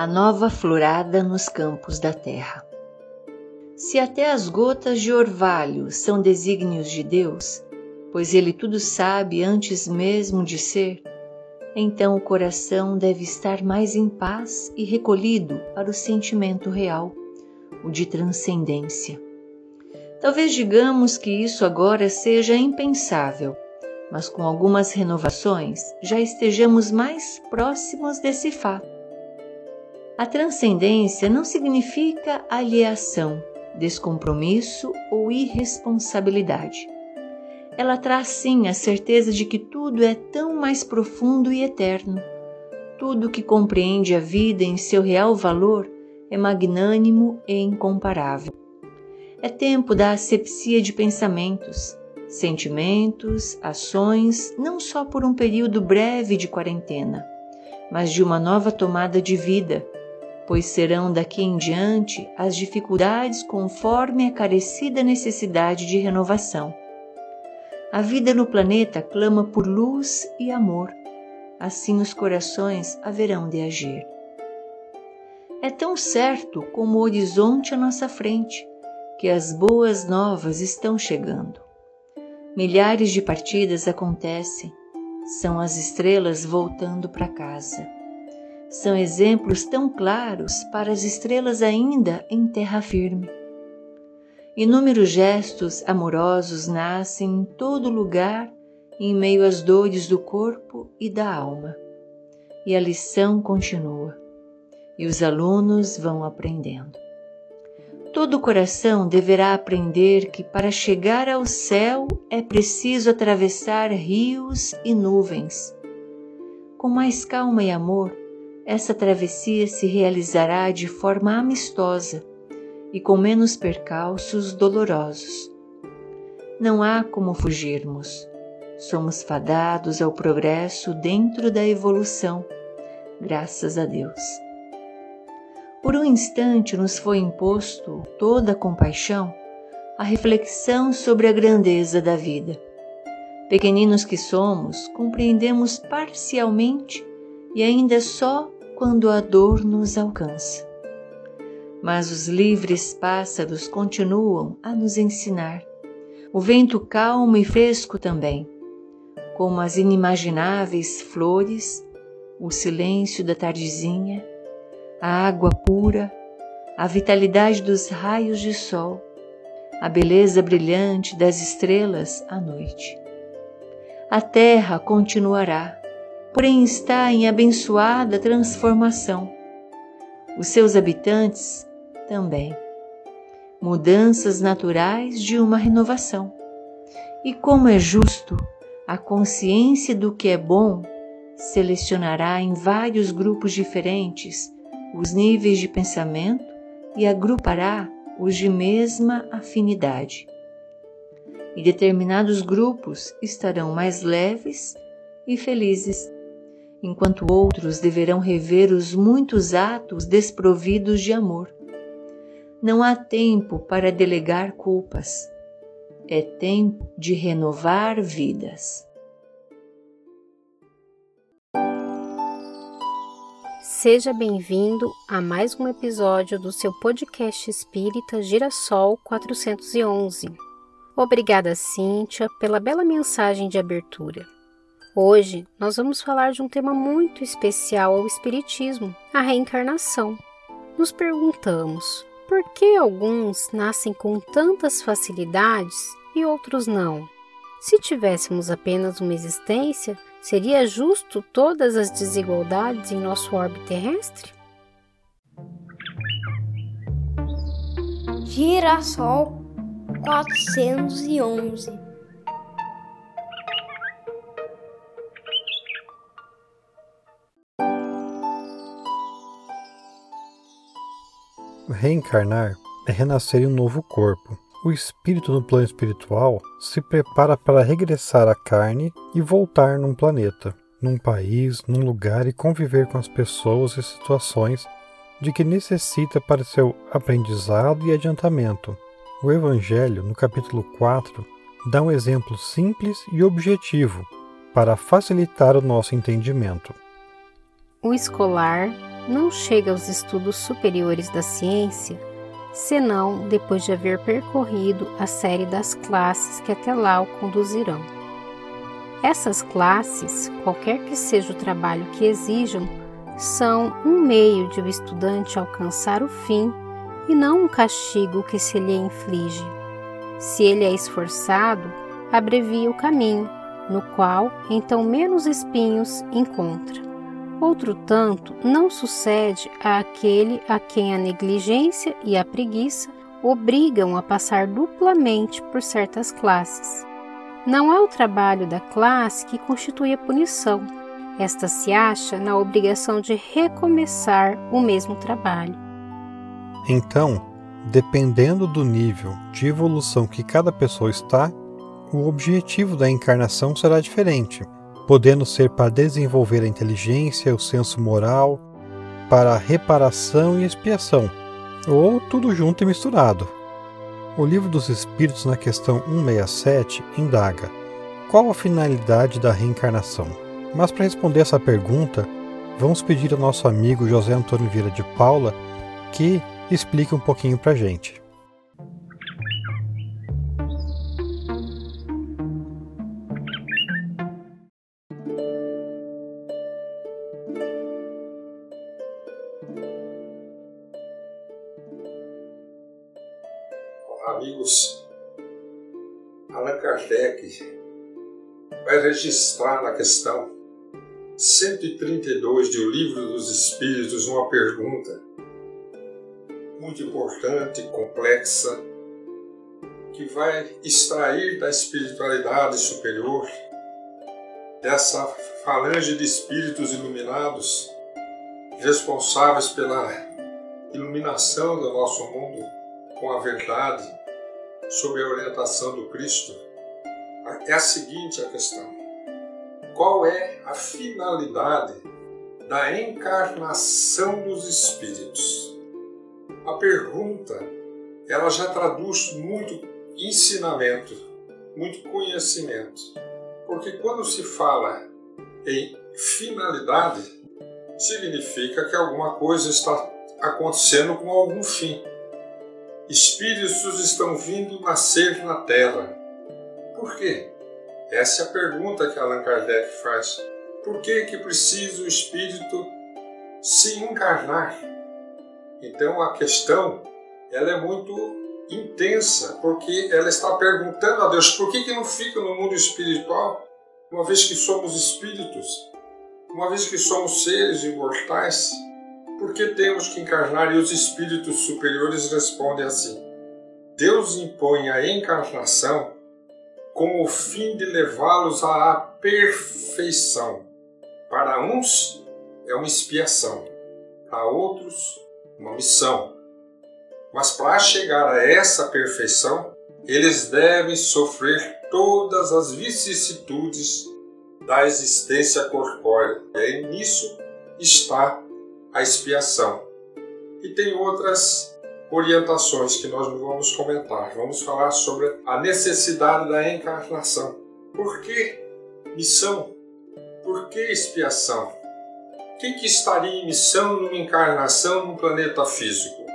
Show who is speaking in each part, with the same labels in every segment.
Speaker 1: a nova florada nos campos da terra. Se até as gotas de orvalho são desígnios de Deus, pois Ele tudo sabe antes mesmo de ser, então o coração deve estar mais em paz e recolhido para o sentimento real, o de transcendência. Talvez digamos que isso agora seja impensável, mas com algumas renovações já estejamos mais próximos desse fato. A transcendência não significa alieação, descompromisso ou irresponsabilidade. Ela traz sim a certeza de que tudo é tão mais profundo e eterno. Tudo que compreende a vida em seu real valor é magnânimo e incomparável. É tempo da asepsia de pensamentos, sentimentos, ações, não só por um período breve de quarentena, mas de uma nova tomada de vida, pois serão daqui em diante as dificuldades conforme a carecida necessidade de renovação. A vida no planeta clama por luz e amor, assim os corações haverão de agir. É tão certo como o horizonte à nossa frente que as boas novas estão chegando. Milhares de partidas acontecem, são as estrelas voltando para casa. São exemplos tão claros para as estrelas ainda em terra firme. Inúmeros gestos amorosos nascem em todo lugar em meio às dores do corpo e da alma. E a lição continua, e os alunos vão aprendendo. Todo coração deverá aprender que para chegar ao céu é preciso atravessar rios e nuvens. Com mais calma e amor, essa travessia se realizará de forma amistosa e com menos percalços dolorosos. Não há como fugirmos. Somos fadados ao progresso dentro da evolução, graças a Deus. Por um instante nos foi imposto toda a compaixão, a reflexão sobre a grandeza da vida. Pequeninos que somos, compreendemos parcialmente e ainda só quando a dor nos alcança. Mas os livres pássaros continuam a nos ensinar. O vento calmo e fresco também, como as inimagináveis flores, o silêncio da tardezinha a água pura, a vitalidade dos raios de sol, a beleza brilhante das estrelas à noite. A terra continuará, porém está em abençoada transformação. Os seus habitantes também. Mudanças naturais de uma renovação. E como é justo, a consciência do que é bom selecionará em vários grupos diferentes os níveis de pensamento e agrupará os de mesma afinidade. E determinados grupos estarão mais leves e felizes, enquanto outros deverão rever os muitos atos desprovidos de amor. Não há tempo para delegar culpas, é tempo de renovar vidas.
Speaker 2: Seja bem-vindo a mais um episódio do seu podcast espírita Girassol 411. Obrigada, Cíntia, pela bela mensagem de abertura. Hoje nós vamos falar de um tema muito especial ao Espiritismo, a reencarnação. Nos perguntamos por que alguns nascem com tantas facilidades e outros não? Se tivéssemos apenas uma existência, Seria justo todas as desigualdades em nosso orbe terrestre?
Speaker 3: Girassol 411
Speaker 4: Reencarnar é renascer em um novo corpo o espírito no plano espiritual se prepara para regressar à carne e voltar num planeta, num país, num lugar e conviver com as pessoas e situações de que necessita para seu aprendizado e adiantamento. O Evangelho, no capítulo 4, dá um exemplo simples e objetivo para facilitar o nosso entendimento.
Speaker 2: O escolar não chega aos estudos superiores da ciência senão depois de haver percorrido a série das classes que até lá o conduzirão. Essas classes, qualquer que seja o trabalho que exijam, são um meio de o estudante alcançar o fim e não um castigo que se lhe inflige. Se ele é esforçado, abrevia o caminho, no qual então menos espinhos encontra. Outro tanto não sucede àquele a quem a negligência e a preguiça obrigam a passar duplamente por certas classes. Não é o trabalho da classe que constitui a punição. Esta se acha na obrigação de recomeçar o mesmo trabalho.
Speaker 4: Então, dependendo do nível de evolução que cada pessoa está, o objetivo da encarnação será diferente podendo ser para desenvolver a inteligência, o senso moral, para reparação e expiação, ou tudo junto e misturado. O Livro dos Espíritos, na questão 167, indaga: qual a finalidade da reencarnação? Mas para responder essa pergunta, vamos pedir ao nosso amigo José Antônio Vieira de Paula que explique um pouquinho para a gente.
Speaker 3: Registrar na questão 132 de O Livro dos Espíritos uma pergunta muito importante, complexa, que vai extrair da espiritualidade superior, dessa falange de espíritos iluminados, responsáveis pela iluminação do nosso mundo com a verdade, sob a orientação do Cristo, é a seguinte a questão: qual é a finalidade da encarnação dos espíritos? A pergunta, ela já traduz muito ensinamento, muito conhecimento. Porque quando se fala em finalidade, significa que alguma coisa está acontecendo com algum fim espíritos estão vindo nascer na Terra. Por quê? Essa é a pergunta que Allan Kardec faz. Por que que precisa o espírito se encarnar? Então a questão ela é muito intensa, porque ela está perguntando a Deus por que, que não fica no mundo espiritual, uma vez que somos espíritos, uma vez que somos seres imortais, por que temos que encarnar? E os espíritos superiores respondem assim: Deus impõe a encarnação com o fim de levá-los à perfeição. Para uns é uma expiação, para outros, uma missão. Mas para chegar a essa perfeição, eles devem sofrer todas as vicissitudes da existência corpórea. E nisso está a expiação. E tem outras orientações que nós não vamos comentar. Vamos falar sobre a necessidade da encarnação. Por que missão? Por que expiação? Quem que estaria em missão numa encarnação num planeta físico?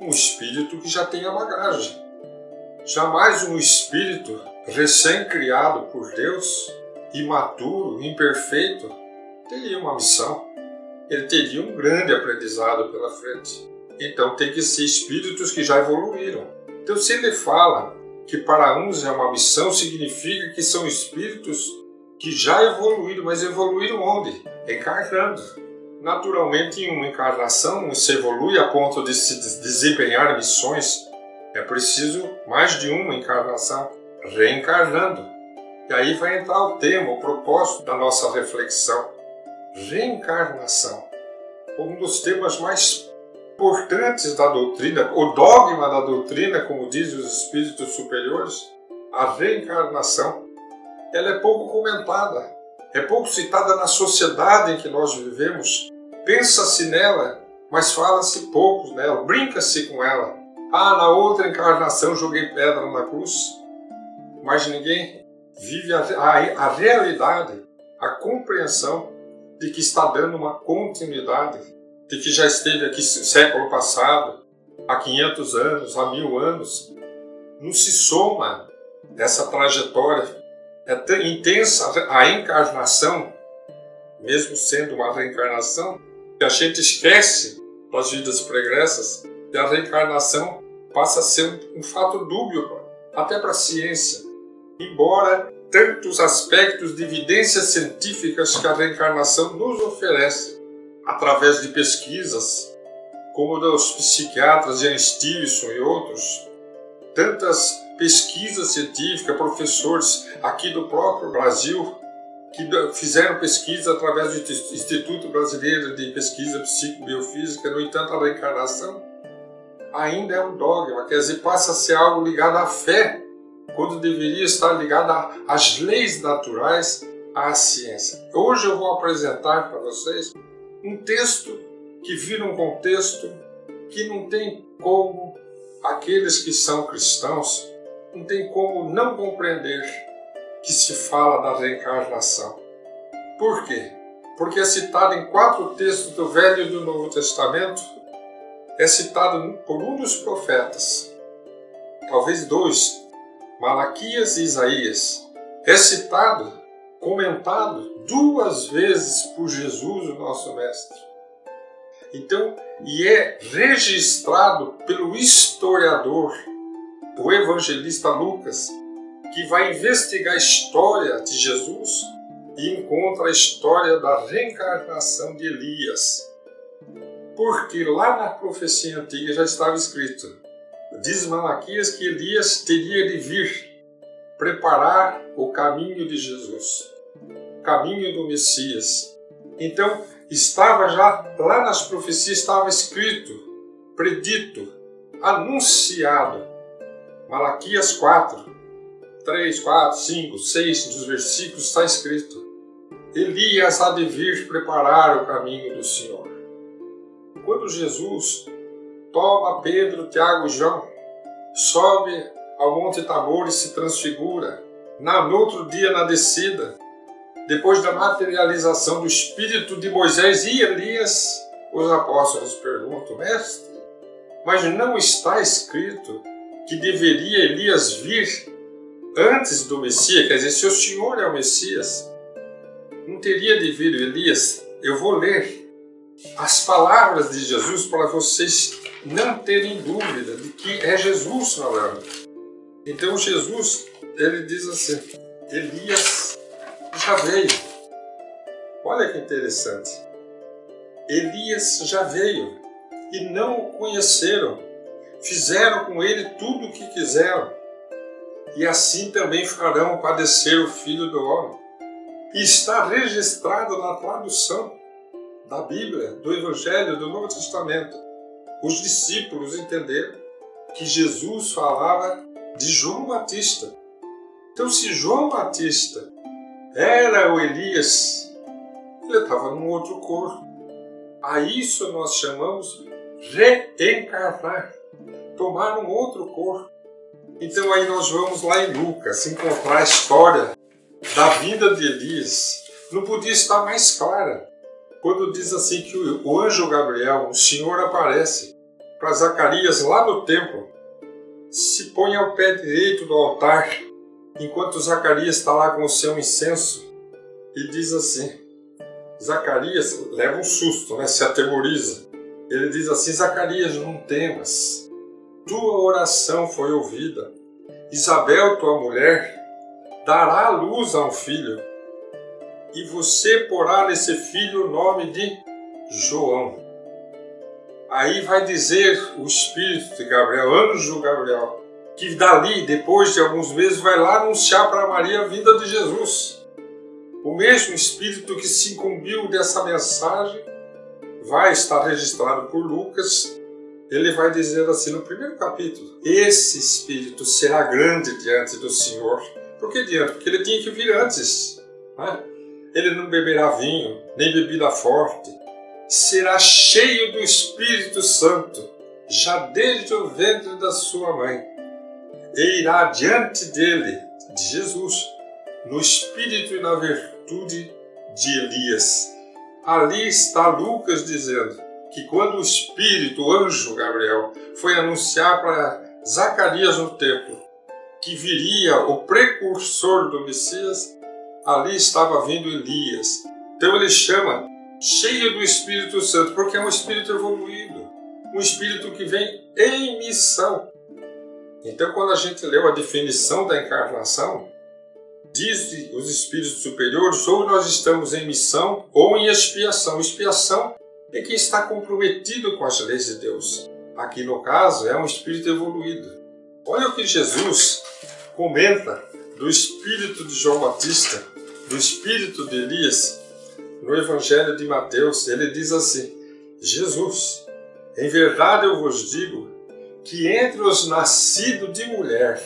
Speaker 3: Um espírito que já tem a bagagem. Jamais um espírito recém-criado por Deus, imaturo, imperfeito, teria uma missão ele teria um grande aprendizado pela frente. Então tem que ser espíritos que já evoluíram. Então se ele fala que para uns é uma missão, significa que são espíritos que já evoluíram, mas evoluíram onde? Encarnando. Naturalmente, em uma encarnação, se evolui a ponto de se desempenhar missões, é preciso mais de uma encarnação, reencarnando. E aí vai entrar o tema, o propósito da nossa reflexão reencarnação. Um dos temas mais importantes da doutrina, o dogma da doutrina, como dizem os espíritos superiores, a reencarnação, ela é pouco comentada, é pouco citada na sociedade em que nós vivemos. Pensa-se nela, mas fala-se pouco nela, brinca-se com ela. Ah, na outra encarnação joguei pedra na cruz. Mas ninguém vive a, a, a realidade, a compreensão de que está dando uma continuidade de que já esteve aqui século passado, há 500 anos, há mil anos, não se soma essa trajetória. É tão intensa a encarnação, mesmo sendo uma reencarnação, que a gente esquece das vidas pregressas e a reencarnação passa a ser um, um fato dúbio até para a ciência. Embora tantos aspectos de evidências científicas que a reencarnação nos oferece através de pesquisas, como dos psiquiatras Ian Stevenson e outros, tantas pesquisas científicas, professores aqui do próprio Brasil que fizeram pesquisa através do Instituto Brasileiro de Pesquisa Psicobiofísica, no entanto, a reencarnação ainda é um dogma, quer dizer, passa a ser algo ligado à fé, quando deveria estar ligado às leis naturais, à ciência. Hoje eu vou apresentar para vocês um texto que vira um contexto que não tem como aqueles que são cristãos não tem como não compreender que se fala da reencarnação. Por quê? Porque é citado em quatro textos do Velho e do Novo Testamento, é citado por um dos profetas, talvez dois, Malaquias e Isaías. É citado, comentado duas vezes por Jesus, o nosso Mestre. Então, e é registrado pelo historiador, o evangelista Lucas, que vai investigar a história de Jesus e encontra a história da reencarnação de Elias. Porque lá na profecia antiga já estava escrito: diz Malaquias que Elias teria de vir preparar o caminho de Jesus, caminho do Messias. Então, estava já lá nas profecias estava escrito, predito, anunciado. Malaquias 4, 3, 4, 5, 6 dos versículos está escrito: Elias há de vir preparar o caminho do Senhor. Quando Jesus toma Pedro, Tiago e João, sobe ao Monte Tabor e se transfigura, na, no outro dia na descida, depois da materialização do espírito de Moisés e Elias, os apóstolos perguntam, mestre, mas não está escrito que deveria Elias vir antes do Messias, quer dizer, se o Senhor é o Messias, não teria de vir Elias. Eu vou ler as palavras de Jesus para vocês não terem dúvida de que é Jesus falando. Então Jesus, ele diz assim, Elias já veio. Olha que interessante. Elias já veio e não o conheceram. Fizeram com ele tudo o que quiseram e assim também farão padecer o Filho do Homem. E está registrado na tradução da Bíblia, do Evangelho, do Novo Testamento. Os discípulos entenderam que Jesus falava de João Batista. Então, se João Batista era o Elias, ele estava num outro corpo. A isso nós chamamos reencarnar, tomar um outro corpo. Então aí nós vamos lá em Lucas encontrar a história da vida de Elias. Não podia estar mais clara. Quando diz assim que o anjo Gabriel, o Senhor aparece para Zacarias lá no templo, se põe ao pé direito do altar, enquanto Zacarias está lá com o seu incenso, e diz assim: Zacarias leva um susto, né? se atemoriza. Ele diz assim: Zacarias, não temas tua oração foi ouvida. Isabel, tua mulher, dará luz a um filho, e você porá nesse filho o nome de João. Aí vai dizer o Espírito de Gabriel, anjo Gabriel, que dali, depois de alguns meses, vai lá anunciar para Maria a vida de Jesus. O mesmo Espírito que se incumbiu dessa mensagem vai estar registrado por Lucas ele vai dizer assim no primeiro capítulo: Esse espírito será grande diante do Senhor. Por que diante? Porque ele tinha que vir antes. Né? Ele não beberá vinho, nem bebida forte. Será cheio do Espírito Santo, já desde o ventre da sua mãe. E irá diante dele, de Jesus, no espírito e na virtude de Elias. Ali está Lucas dizendo: que quando o Espírito, o anjo Gabriel, foi anunciar para Zacarias no templo que viria o precursor do Messias, ali estava vindo Elias. Então ele chama cheio do Espírito Santo, porque é um espírito evoluído, um espírito que vem em missão. Então, quando a gente leu a definição da encarnação, diz os espíritos superiores, ou nós estamos em missão ou em expiação. Expiação é quem está comprometido com as leis de Deus. Aqui no caso é um espírito evoluído. Olha o que Jesus comenta do espírito de João Batista, do espírito de Elias, no Evangelho de Mateus. Ele diz assim: Jesus, em verdade eu vos digo que entre os nascidos de mulher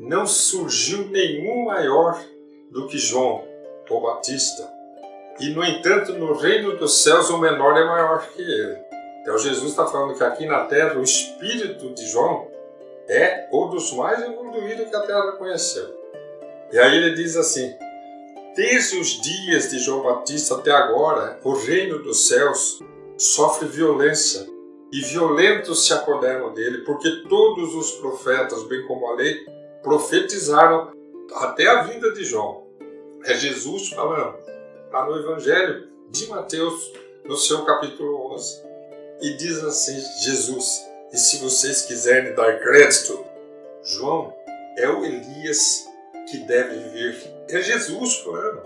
Speaker 3: não surgiu nenhum maior do que João, o Batista. E, no entanto, no reino dos céus, o menor é maior que ele. Então, Jesus está falando que aqui na terra, o espírito de João é o dos mais evoluídos que a terra conheceu. E aí ele diz assim: Desde os dias de João Batista até agora, o reino dos céus sofre violência e violentos se apoderam dele, porque todos os profetas, bem como a lei, profetizaram até a vinda de João. É Jesus falando está no Evangelho de Mateus, no seu capítulo 11. E diz assim: Jesus, e se vocês quiserem dar crédito, João é o Elias que deve vir. É Jesus falando.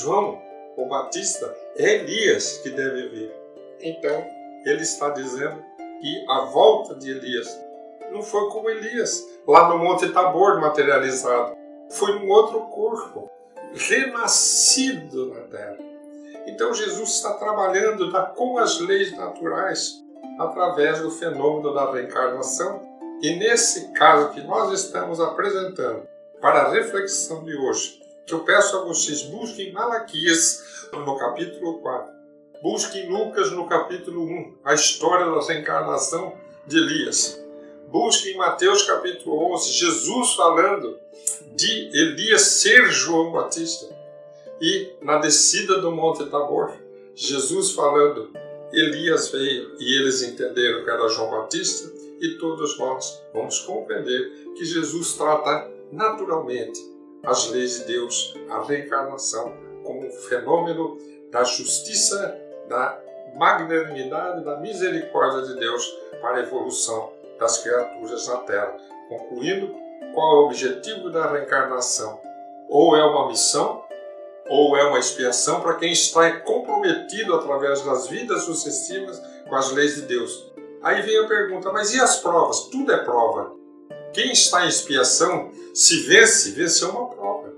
Speaker 3: João, o Batista, é Elias que deve vir. Então, ele está dizendo que a volta de Elias não foi como Elias, lá no Monte Tabor materializado. Foi num outro corpo renascido na terra. Então Jesus está trabalhando com as leis naturais através do fenômeno da reencarnação e nesse caso que nós estamos apresentando para a reflexão de hoje, que eu peço a vocês busquem Malaquias no capítulo 4, busquem Lucas no capítulo 1, a história da reencarnação de Elias. Busquem Mateus capítulo 11, Jesus falando de Elias ser João Batista. E na descida do Monte Tabor, Jesus falando, Elias veio e eles entenderam que era João Batista, e todos nós vamos compreender que Jesus trata naturalmente as leis de Deus, a reencarnação, como um fenômeno da justiça, da magnanimidade, da misericórdia de Deus para a evolução das criaturas na Terra. Concluindo, qual é o objetivo da reencarnação? Ou é uma missão, ou é uma expiação para quem está comprometido através das vidas sucessivas com as leis de Deus. Aí vem a pergunta: mas e as provas? Tudo é prova. Quem está em expiação, se vence, venceu uma prova.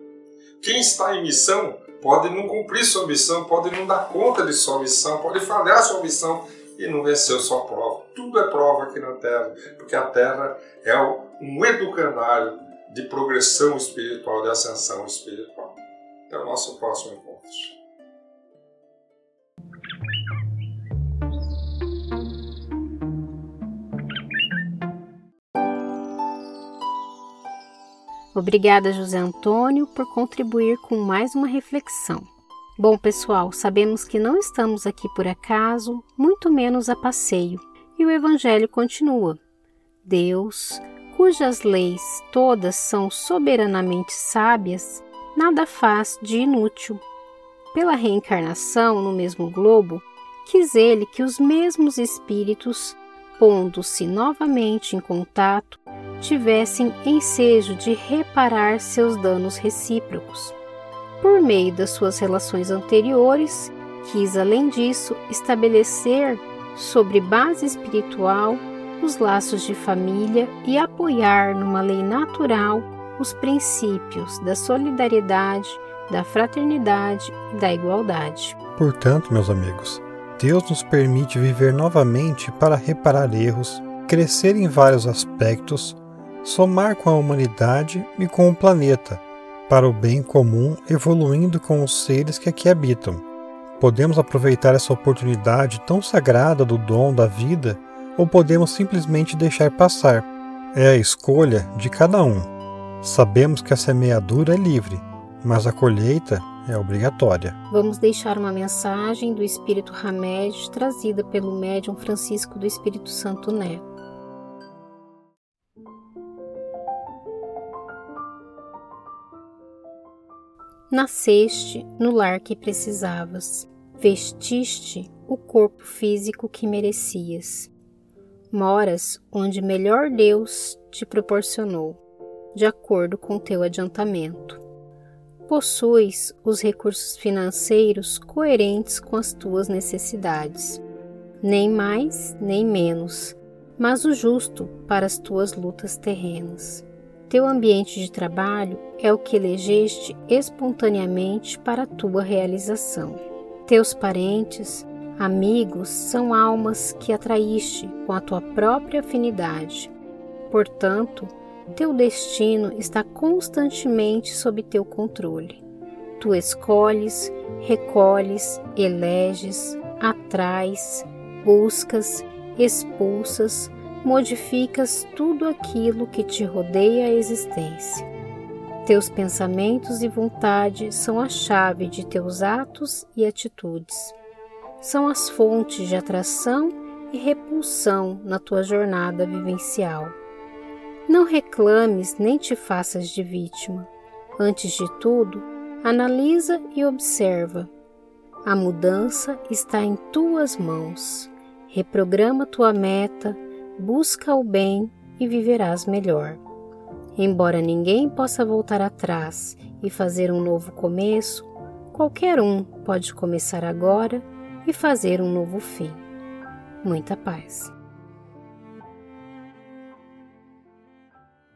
Speaker 3: Quem está em missão pode não cumprir sua missão, pode não dar conta de sua missão, pode falhar sua missão e não venceu sua prova. Tudo é prova aqui na Terra, porque a Terra é um educandário de progressão espiritual, de ascensão espiritual. Até o nosso próximo encontro.
Speaker 2: Obrigada, José Antônio, por contribuir com mais uma reflexão. Bom, pessoal, sabemos que não estamos aqui por acaso, muito menos a passeio, e o Evangelho continua. Deus, cujas leis todas são soberanamente sábias, nada faz de inútil. Pela reencarnação no mesmo globo, quis ele que os mesmos espíritos, pondo-se novamente em contato, tivessem ensejo de reparar seus danos recíprocos por meio das suas relações anteriores, quis, além disso, estabelecer, sobre base espiritual, os laços de família e apoiar numa lei natural os princípios da solidariedade, da fraternidade e da igualdade.
Speaker 4: Portanto, meus amigos, Deus nos permite viver novamente para reparar erros, crescer em vários aspectos, somar com a humanidade e com o planeta para o bem comum, evoluindo com os seres que aqui habitam. Podemos aproveitar essa oportunidade tão sagrada do dom da vida ou podemos simplesmente deixar passar. É a escolha de cada um. Sabemos que a semeadura é livre, mas a colheita é obrigatória.
Speaker 2: Vamos deixar uma mensagem do Espírito Hamed trazida pelo médium Francisco do Espírito Santo Neto. Nasceste no lar que precisavas, vestiste o corpo físico que merecias. Moras onde melhor Deus te proporcionou, de acordo com teu adiantamento. Possuis os recursos financeiros coerentes com as tuas necessidades, nem mais nem menos, mas o justo para as tuas lutas terrenas. Teu ambiente de trabalho é o que elegeste espontaneamente para a tua realização. Teus parentes, amigos são almas que atraíste com a tua própria afinidade. Portanto, teu destino está constantemente sob teu controle. Tu escolhes, recolhes, eleges, atrais, buscas, expulsas, modificas tudo aquilo que te rodeia a existência. Teus pensamentos e vontade são a chave de teus atos e atitudes. São as fontes de atração e repulsão na tua jornada vivencial. Não reclames nem te faças de vítima. Antes de tudo, analisa e observa. A mudança está em tuas mãos. Reprograma tua meta, busca o bem e viverás melhor. Embora ninguém possa voltar atrás e fazer um novo começo, qualquer um pode começar agora e fazer um novo fim. Muita paz.